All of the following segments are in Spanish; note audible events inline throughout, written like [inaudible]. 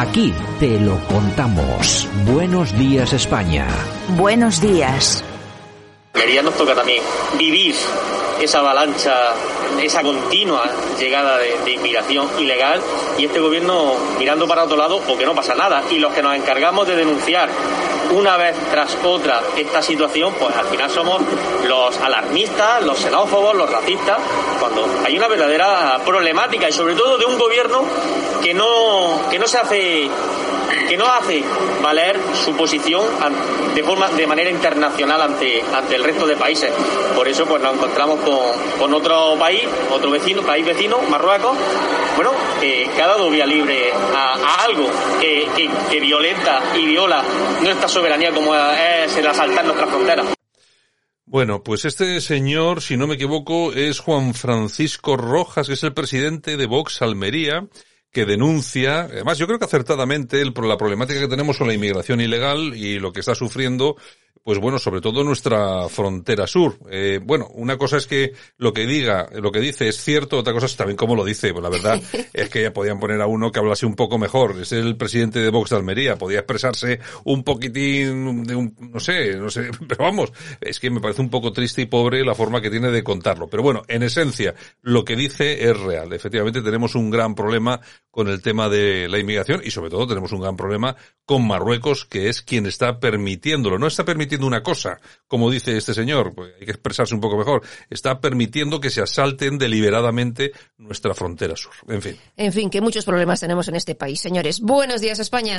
Aquí te lo contamos. Buenos días España. Buenos días. Almería nos toca también vivir esa avalancha, esa continua llegada de, de, inmigración ilegal y este gobierno mirando para otro lado o que no pasa nada. Y los que nos encargamos de denunciar una vez tras otra esta situación, pues al final somos los alarmistas, los xenófobos, los racistas, cuando hay una verdadera problemática y sobre todo de un gobierno que no, que no se hace que no hace valer su posición de forma de manera internacional ante ante el resto de países. Por eso pues nos encontramos con, con otro país, otro vecino, país vecino, Marruecos, bueno, que ha dado vía libre a, a algo que, que, que, violenta y viola nuestra soberanía como es el asaltar nuestras fronteras. Bueno, pues este señor, si no me equivoco, es Juan Francisco Rojas, que es el presidente de Vox Almería, que denuncia, además yo creo que acertadamente, el, la problemática que tenemos con la inmigración ilegal y lo que está sufriendo pues bueno, sobre todo nuestra frontera sur. Eh, bueno, una cosa es que lo que diga, lo que dice es cierto, otra cosa es también cómo lo dice. Pues la verdad [laughs] es que ya podían poner a uno que hablase un poco mejor. Es el presidente de Vox de Almería, podía expresarse un poquitín de un, no sé, no sé, [laughs] pero vamos, es que me parece un poco triste y pobre la forma que tiene de contarlo. Pero bueno, en esencia, lo que dice es real. Efectivamente tenemos un gran problema con el tema de la inmigración y sobre todo tenemos un gran problema con Marruecos, que es quien está permitiéndolo. No está permitiendo una cosa, como dice este señor, pues hay que expresarse un poco mejor, está permitiendo que se asalten deliberadamente nuestra frontera sur. En fin. En fin, que muchos problemas tenemos en este país, señores. Buenos días, España.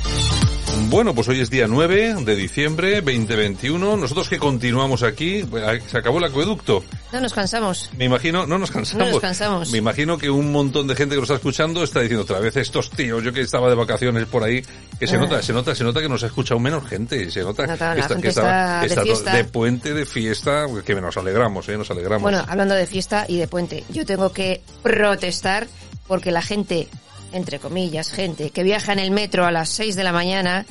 Bueno, pues hoy es día 9 de diciembre 2021. Nosotros que continuamos aquí, se acabó el acueducto. No nos cansamos. Me imagino, no nos cansamos. No nos cansamos. Me imagino que un montón de gente que nos está escuchando está diciendo otra vez estos tíos, yo que estaba de vacaciones por ahí, que se ah. nota, se nota, se nota que nos ha escuchado menos gente, se nota, que, está, que está, está, de, de puente, de fiesta, que nos alegramos, eh, nos alegramos. Bueno, hablando de fiesta y de puente, yo tengo que protestar porque la gente, entre comillas, gente que viaja en el metro a las 6 de la mañana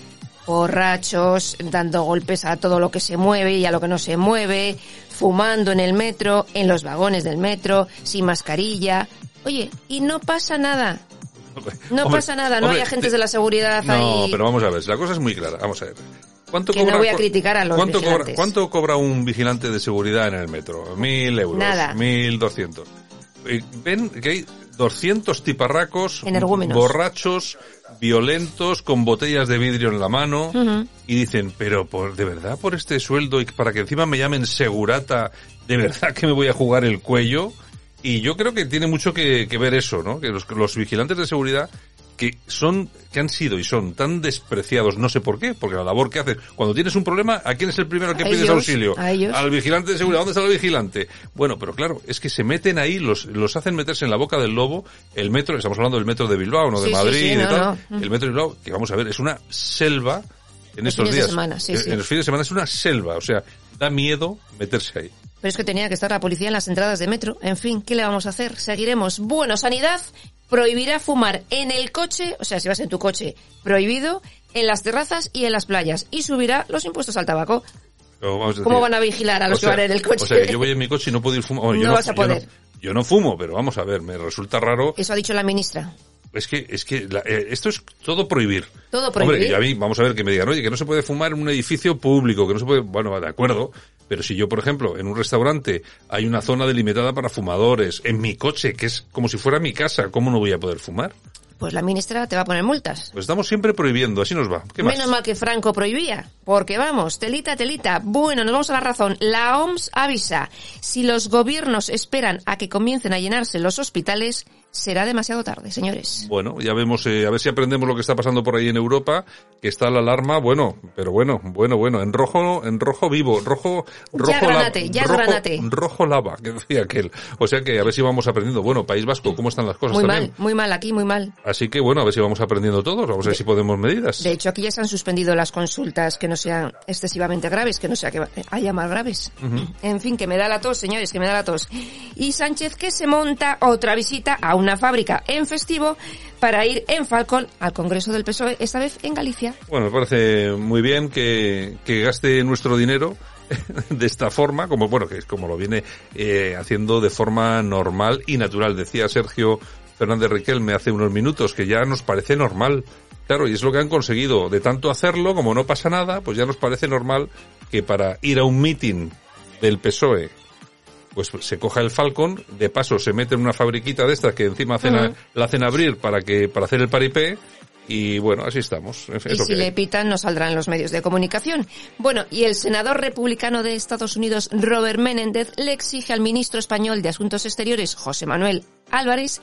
borrachos, dando golpes a todo lo que se mueve y a lo que no se mueve, fumando en el metro, en los vagones del metro, sin mascarilla. Oye, y no pasa nada. No Hombre, pasa nada, no hombre, hay agentes de la seguridad No, ahí. pero vamos a ver, la cosa es muy clara, vamos a ver. ¿Cuánto Que no voy a criticar a los ¿cuánto cobra. ¿Cuánto cobra un vigilante de seguridad en el metro? Mil euros. Nada. Mil doscientos. Ven que hay 200 tiparracos, Energúmenos. borrachos, violentos, con botellas de vidrio en la mano, y dicen, pero por, de verdad por este sueldo y para que encima me llamen segurata, de verdad que me voy a jugar el cuello. Y yo creo que tiene mucho que, que ver eso, ¿no? Que los, los vigilantes de seguridad que son, que han sido y son tan despreciados, no sé por qué, porque la labor que hacen, cuando tienes un problema, ¿a quién es el primero al que A pides ellos, auxilio? a ellos. Al vigilante de seguridad, ¿dónde está el vigilante? Bueno, pero claro, es que se meten ahí, los, los hacen meterse en la boca del lobo, el metro, estamos hablando del metro de Bilbao, no de Sí, sí, Madrid, sí, no, tal, no. el metro de Bilbao, que vamos a ver, es una selva en Los estos fines de días. semana, sí, en, sí. en los fines de semana es una selva, o sea, da miedo meterse ahí. Pero es que tenía que estar la policía en las entradas de metro. En fin, ¿qué le vamos a hacer? Seguiremos. Bueno, sanidad prohibirá fumar en el coche, o sea, si vas en tu coche, prohibido, en las terrazas y en las playas. Y subirá los impuestos al tabaco. ¿Cómo van a vigilar a los que van en el coche? O sea, que yo voy en mi coche y no puedo ir fumando. No vas a yo poder. Yo no, fumo, pero vamos a ver, me resulta raro. Eso ha dicho la ministra. Es que, es que la- eh, esto es todo prohibir. Todo prohibir. Hombre, y a mí, vamos a ver, que me digan, oye, que no se puede fumar en un edificio público, que no se puede, bueno, de acuerdo, pero si yo, por ejemplo, en un restaurante hay una zona delimitada para fumadores, en mi coche, que es como si fuera mi casa, ¿cómo no voy a poder fumar? Pues la ministra te va a poner multas. Pues estamos siempre prohibiendo, así nos va. ¿Qué más? Menos mal que Franco prohibía, porque vamos, telita, telita. Bueno, nos vamos a la razón. La OMS avisa, si los gobiernos esperan a que comiencen a llenarse los hospitales, será demasiado tarde, señores. Bueno, ya vemos, eh, a ver si aprendemos lo que está pasando por ahí en Europa, que está la alarma, bueno, pero bueno, bueno, bueno, en rojo, en rojo vivo, rojo, rojo, Ya granate, ya rojo, granate. rojo lava, que decía aquel. O sea que a ver si vamos aprendiendo. Bueno, País Vasco, ¿cómo están las cosas Muy también? mal, muy mal aquí, muy mal. Así que bueno, a ver si vamos aprendiendo todos, vamos a ver si podemos medidas. De hecho, aquí ya se han suspendido las consultas que no sean excesivamente graves, que no sea que haya más graves. En fin, que me da la tos, señores, que me da la tos. Y Sánchez que se monta otra visita a una fábrica en festivo para ir en Falcon al Congreso del PSOE, esta vez en Galicia. Bueno, me parece muy bien que, gaste nuestro dinero [laughs] de esta forma, como bueno, que es como lo viene eh, haciendo de forma normal y natural. Decía Sergio Fernández Riquelme hace unos minutos que ya nos parece normal. Claro, y es lo que han conseguido. De tanto hacerlo, como no pasa nada, pues ya nos parece normal que para ir a un meeting del PSOE pues se coja el Falcon, de paso se mete en una fabriquita de estas que encima hacen la hacen abrir para que para hacer el paripé y bueno, así estamos. Y si que le pitan, no saldrán los medios de comunicación. Bueno, y el senador republicano de Estados Unidos, Robert Menéndez, le exige al ministro español de Asuntos Exteriores, José Manuel Álvarez,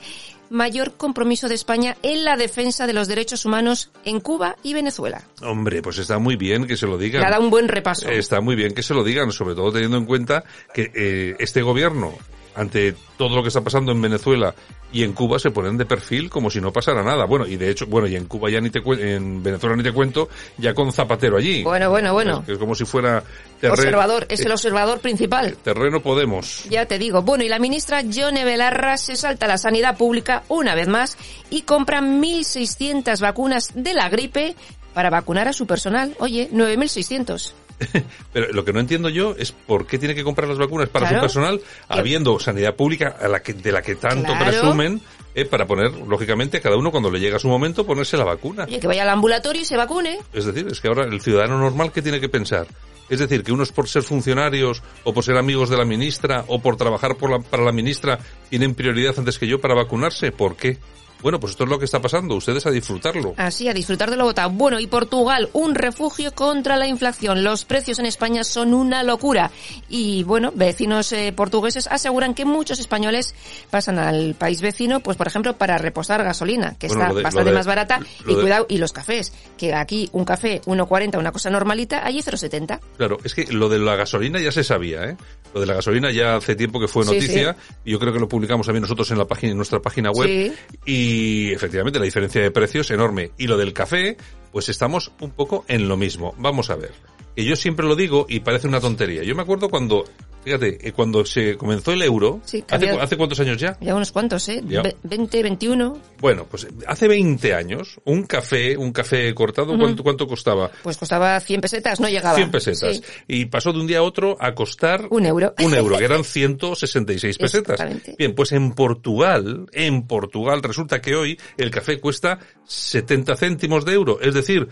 mayor compromiso de España en la defensa de los derechos humanos en Cuba y Venezuela. Hombre, pues está muy bien que se lo digan. Le ha dado un buen repaso. Está muy bien que se lo digan, sobre todo teniendo en cuenta que eh, este gobierno, ante todo lo que está pasando en Venezuela y en Cuba, se ponen de perfil como si no pasara nada. Bueno, y de hecho, bueno, y en Cuba ya ni te cuen- en Venezuela ni te cuento, ya con Zapatero allí. Bueno, bueno, bueno. Es, como si fuera terre- Observador, es eh, el observador principal. terreno Podemos. Ya te digo. Bueno, y la ministra Yone Belarra se salta a la sanidad pública una vez más y compra 1.600 vacunas de la gripe para vacunar a su personal. Oye, 9.600. [laughs] Pero lo que no entiendo yo es por qué tiene que comprar las vacunas para Claro. su personal, habiendo sanidad pública a la que, de la que tanto Claro. presumen, eh, para poner, lógicamente, a cada uno cuando le llega su momento, ponerse la vacuna. Oye, que vaya al ambulatorio y se vacune. Es decir, es que ahora el ciudadano normal, ¿qué tiene que pensar? Es decir, que unos por ser funcionarios o por ser amigos de la ministra o por trabajar por la- para la ministra tienen prioridad antes que yo para vacunarse. ¿Por qué? Bueno, pues esto es lo que está pasando. Ustedes a disfrutarlo. Así, a disfrutar de lo votado. Bueno, y Portugal, un refugio contra la inflación. Los precios en España son una locura. Y bueno, vecinos eh, portugueses aseguran que muchos españoles pasan al país vecino, pues por ejemplo, para repostar gasolina, que Bueno, está de- bastante de- más barata. Y de- cuidado, y los cafés, que aquí un café 1,40, una cosa normalita, allí 0,70. Claro, es que lo de la gasolina ya se sabía, ¿eh? Lo de la gasolina ya hace tiempo que fue Sí, noticia y yo creo que lo publicamos también nosotros en la página, en nuestra página web. Sí. Y efectivamente la diferencia de precios es enorme. Y lo del café, pues estamos un poco en lo mismo. Vamos a ver. Que yo siempre lo digo y parece una tontería. Yo me acuerdo cuando, fíjate, eh, cuando se comenzó el euro, Sí, ¿hace, ¿hace cuántos años ya? Ya unos cuantos, ¿eh? Ya. Ve- 20, 21. Bueno, pues hace 20 años, un café, un café cortado, Ujú. ¿cuánto, cuánto costaba? Pues costaba 100 pesetas, no llegaba. 100 pesetas. Sí. Y pasó de un día a otro a costar Un euro. [laughs] un euro, que eran 166 pesetas. Bien, pues en Portugal, en Portugal resulta que hoy el café cuesta 70 céntimos de euro, es decir,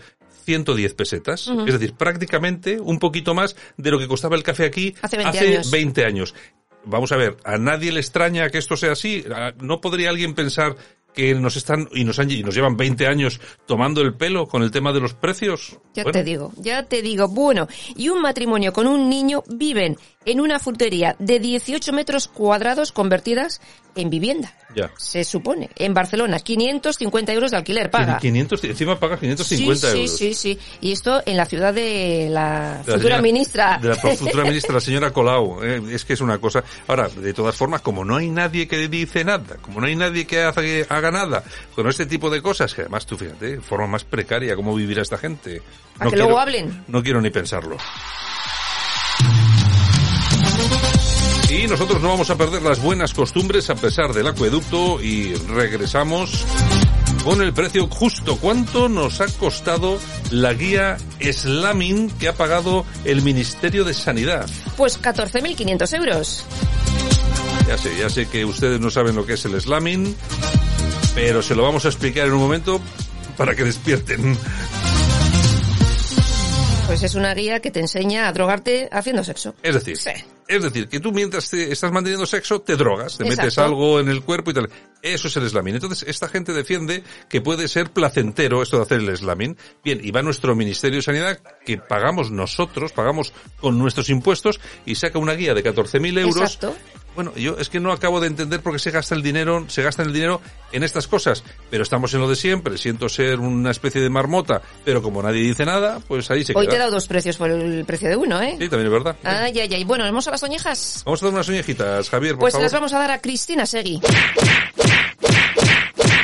110 pesetas. Es decir, prácticamente un poquito más de lo que costaba el café aquí Hace 20 años. 20 años. Vamos a ver, ¿a nadie le extraña que esto sea así? ¿A- ¿No podría alguien pensar que nos están y nos han y nos llevan 20 años tomando el pelo con el tema de los precios? Ya Bueno, te digo, ya te digo. Bueno, y un matrimonio con un niño viven en una frutería de 18 metros cuadrados convertidas en vivienda. Ya. Se supone. En Barcelona, 550 euros de alquiler paga. 500, encima paga 550 sí, euros. Sí, sí, sí. Y esto en la ciudad de la De la futura señora- ministra. De la [laughs] futura ministra, la señora Colau. eh, es que es una cosa. Ahora, de todas formas, como no hay nadie que dice nada, como no hay nadie que haga, que haga nada con este tipo de cosas, que además tú fíjate, forma más precaria cómo vivirá esta gente. A que luego hablen. No quiero ni pensarlo. Y nosotros no vamos a perder las buenas costumbres a pesar del acueducto y regresamos con el precio justo. ¿Cuánto nos ha costado la guía Slamming que ha pagado el Ministerio de Sanidad? Pues 14.500 euros. Ya sé, ya sé que ustedes no saben lo que es el slamming, pero se lo vamos a explicar en un momento para que despierten. Pues es una guía que te enseña a drogarte haciendo sexo. Es decir, Sí. Es decir, que tú mientras te estás manteniendo sexo, te drogas, te metes algo en el cuerpo y tal. Eso es el slamming. Entonces, esta gente defiende que puede ser placentero esto de hacer el slamming. Bien, y va nuestro Ministerio de Sanidad, que pagamos nosotros, pagamos con nuestros impuestos, y saca una guía de 14.000 euros. Exacto. Bueno, yo es que no acabo de entender por qué se gasta el dinero, se gasta el dinero en estas cosas. Pero estamos en lo de siempre, siento ser una especie de marmota, pero como nadie dice nada, pues ahí se Hoy te he queda. dado dos precios por el precio de uno, ¿eh? Sí, también es verdad. Ay, ay, ay. Bueno, ¿vamos a las oñejas? Vamos a dar unas oñejitas, Javier, por Pues favor. las vamos a dar a Cristina Segui.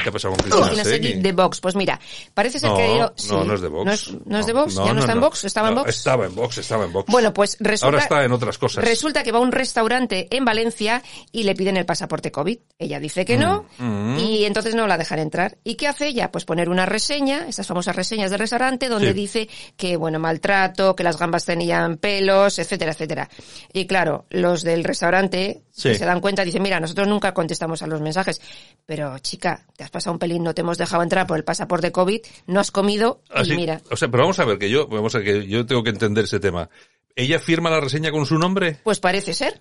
¿Qué ha pasado con Cristina, Cristina Segui Segui? de Vox. Pues mira, parece ser No, que... no, sí. no es de Vox. ¿No es, no es de Vox? No, ¿Ya no, no, está en no. Vox? ¿Estaba en No, Vox? Estaba en Vox, estaba en Vox. Bueno, pues resulta... Ahora está en otras cosas. Resulta que va a un restaurante en Valencia y le piden el pasaporte COVID. Ella dice que no Mm, mm. y entonces no la dejan entrar. ¿Y qué hace ella? Pues poner una reseña, esas famosas reseñas del restaurante, donde Sí. dice que, bueno, maltrato, que las gambas tenían pelos, etcétera, etcétera. Y claro, los del restaurante Sí. que se dan cuenta dicen, mira, nosotros nunca contestamos a los mensajes. Pero, chica, te has pasado un pelín, no te hemos dejado entrar por el pasaporte COVID, no has comido Así- y mira. O sea, pero vamos a ver que yo, vamos a ver que yo tengo que entender ese tema. ¿Ella firma la reseña con su nombre? Pues parece ser.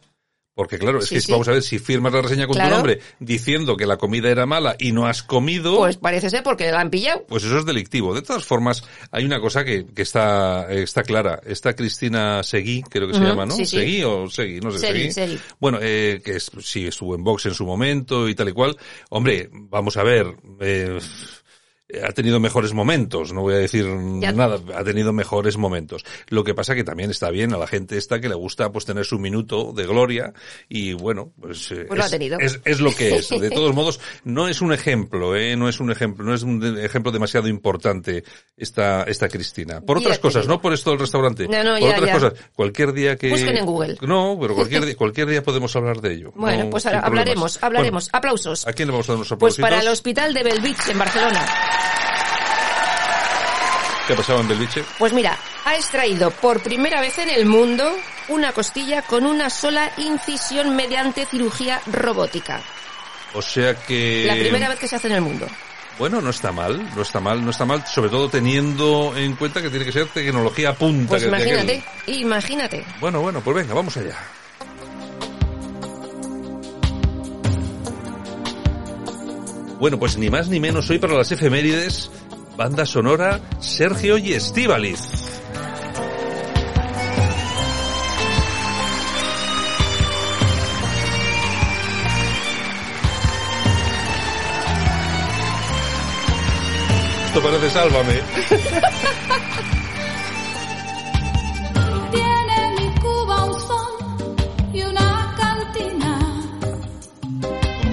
Porque claro, es Sí, que sí. vamos a ver si firmas la reseña con Claro. tu nombre diciendo que la comida era mala y no has comido. Pues parece ser porque la han pillado. Pues eso es delictivo. De todas formas, hay una cosa que, que está, está clara. Esta Cristina Seguí, creo que se llama, ¿no? sí. Seguí o Seguí, no sé. Segui. Bueno, eh, que es, sí, estuvo en Vox en su momento y tal y cual. Hombre, vamos a ver, eh, ha tenido mejores momentos, no voy a decir Ya. nada, ha tenido mejores momentos. Lo que pasa que también está bien a la gente esta que le gusta pues tener su minuto de gloria y bueno, pues, eh, Pues lo ha es, tenido. es- es lo que es. [laughs] De todos modos, no es un ejemplo, ¿eh? No es un ejemplo, no es un ejemplo demasiado importante esta, esta Cristina. Por otras cosas, no por esto del restaurante. No, no, por ya, otras cosas. Cualquier día que... Busquen en Google. No, pero cualquier [laughs] día, cualquier día podemos hablar de ello. Bueno, No, pues ahora hablaremos, problemas. hablaremos. Bueno, Aplausos. ¿A quién le vamos a dar unos Pues aplausitos? para el hospital de Belvich en Barcelona. ¿Qué ha pasado en Belviche? Pues mira, ha extraído por primera vez en el mundo una costilla con una sola incisión mediante cirugía robótica. O sea que... La primera vez que se hace en el mundo. Bueno, no está mal, no está mal, no está mal, sobre todo teniendo en cuenta que tiene que ser tecnología punta. Pues que- de aquel- imagínate, imagínate. Bueno, bueno, pues venga, vamos allá. Bueno, pues ni más ni menos hoy para las efemérides, banda sonora Sergio y Estíbaliz. Esto parece sálvame. [laughs]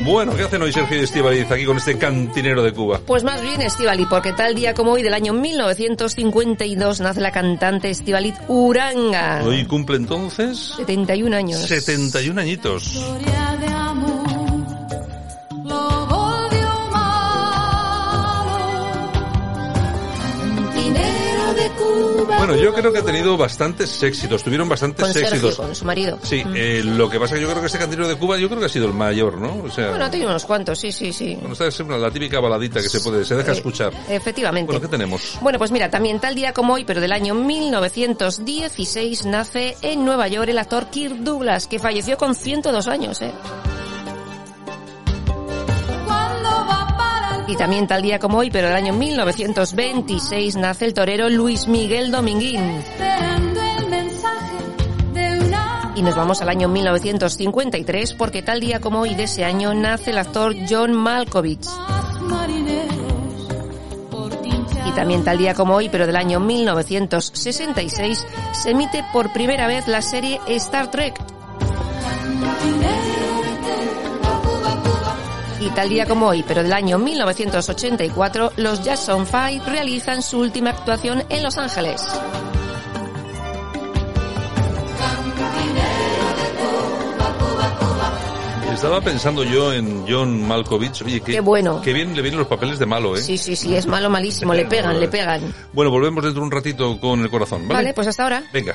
Bueno, ¿qué hacen hoy Sergio y Estíbaliz aquí con este cantinero de Cuba? Pues más bien Estivali, porque tal día como hoy del año 1952 nace la cantante Estivaliz Uranga. Hoy cumple entonces 71 años. 71 añitos. Bueno, yo creo que ha tenido bastantes éxitos, tuvieron bastantes Con Sergio, éxitos. con su marido. Sí, Mm. eh, lo que pasa es que yo creo que este cantinero de Cuba, yo creo que ha sido el mayor, ¿no? O sea, Bueno, ha tenido unos cuantos, sí, sí, sí. bueno, esta es siempre la típica baladita que se puede, se deja Eh, escuchar. Efectivamente. Bueno, ¿qué tenemos? Bueno, pues mira, también tal día como hoy, pero del año 1916, nace en Nueva York el actor Kirk Douglas, que falleció con 102 años, ¿eh? Y también tal día como hoy, pero del año 1926, nace el torero Luis Miguel Dominguín. el Y nos vamos al año 1953, porque tal día como hoy de ese año nace el actor John Malkovich. Y también tal día como hoy, pero del año 1966, se emite por primera vez la serie Star Trek. Y tal día como hoy, pero del año 1984, los Jackson 5 realizan su última actuación en Los Ángeles. Estaba pensando yo en John Malkovich, oye, qué, Qué bueno. Qué bien le vienen los papeles de malo, ¿eh? Sí, sí, sí, es malo, malísimo, [laughs] le pegan, le pegan. Bueno, volvemos dentro de un ratito con el corazón, ¿vale? Vale, pues hasta ahora. Venga.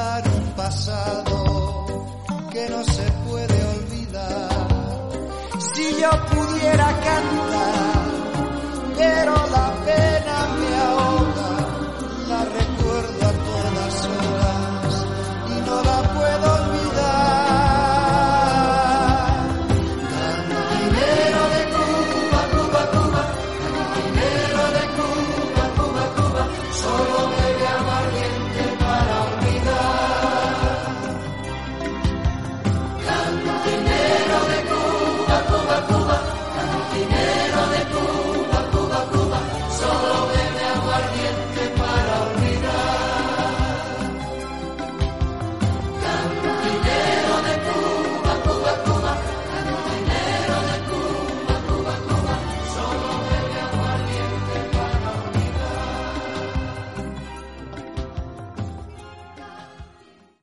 un pasado que no se puede olvidar. Si yo pudiera cantar, pero la pena.